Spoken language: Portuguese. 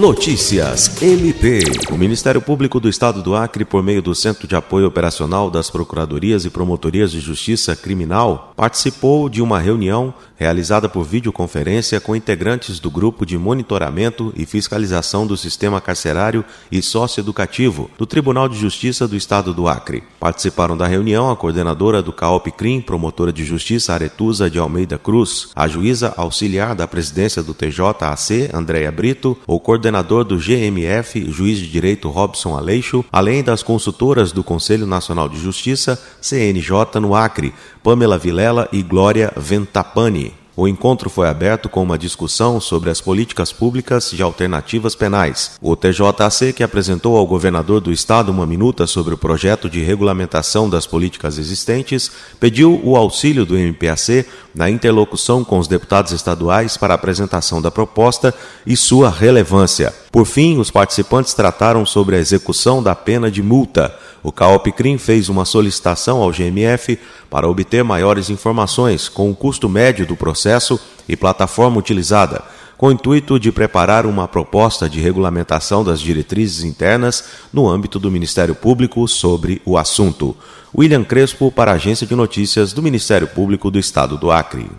Notícias MP. O Ministério Público do Estado do Acre, por meio do Centro de Apoio Operacional das Procuradorias e Promotorias de Justiça Criminal, participou de uma reunião realizada por videoconferência com integrantes do Grupo de Monitoramento e Fiscalização do Sistema Carcerário e Socioeducativo do Tribunal de Justiça do Estado do Acre. Participaram da reunião a coordenadora do CAOP CRIM, promotora de justiça Aretusa de Almeida Cruz, a juíza auxiliar da presidência do TJAC, Andréia Brito, o coordenador do GMF, juiz de direito Robson Aleixo, além das consultoras do Conselho Nacional de Justiça, CNJ no Acre, Pamela Vilela e Glória Ventapani. O encontro foi aberto com uma discussão sobre as políticas públicas de alternativas penais. O TJAC, que apresentou ao governador do estado uma minuta sobre o projeto de regulamentação das políticas existentes, pediu o auxílio do MPAC na interlocução com os deputados estaduais para a apresentação da proposta e sua relevância. Por fim, os participantes trataram sobre a execução da pena de multa. O CAOPCRIM fez uma solicitação ao GMF para obter maiores informações com o custo médio do processo e plataforma utilizada, com o intuito de preparar uma proposta de regulamentação das diretrizes internas no âmbito do Ministério Público sobre o assunto. William Crespo, para a Agência de Notícias do Ministério Público do Estado do Acre.